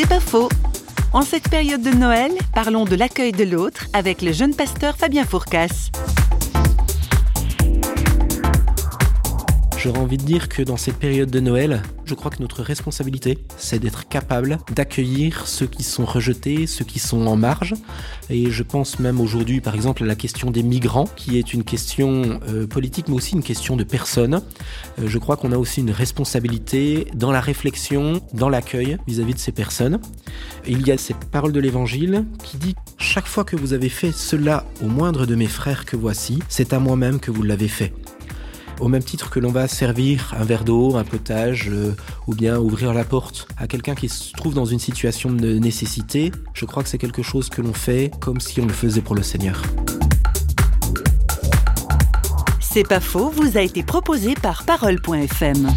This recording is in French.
C'est pas faux. En cette période de Noël, parlons de l'accueil de l'autre avec le jeune pasteur Fabien Fourcas. J'aurais envie de dire que dans cette période de Noël, je crois que notre responsabilité, c'est d'être capable d'accueillir ceux qui sont rejetés, ceux qui sont en marge. Et je pense même aujourd'hui, par exemple, à la question des migrants, qui est une question euh, politique, mais aussi une question de personnes. Euh, je crois qu'on a aussi une responsabilité dans la réflexion, dans l'accueil vis-à-vis de ces personnes. il y a cette parole de l'Évangile qui dit chaque fois que vous avez fait cela au moindre de mes frères que voici, c'est à moi-même que vous l'avez fait. Au même titre que l'on va servir un verre d'eau, un potage, euh, ou bien ouvrir la porte à quelqu'un qui se trouve dans une situation de nécessité, je crois que c'est quelque chose que l'on fait comme si on le faisait pour le Seigneur. C'est pas faux, vous a été proposé par Parole.fm.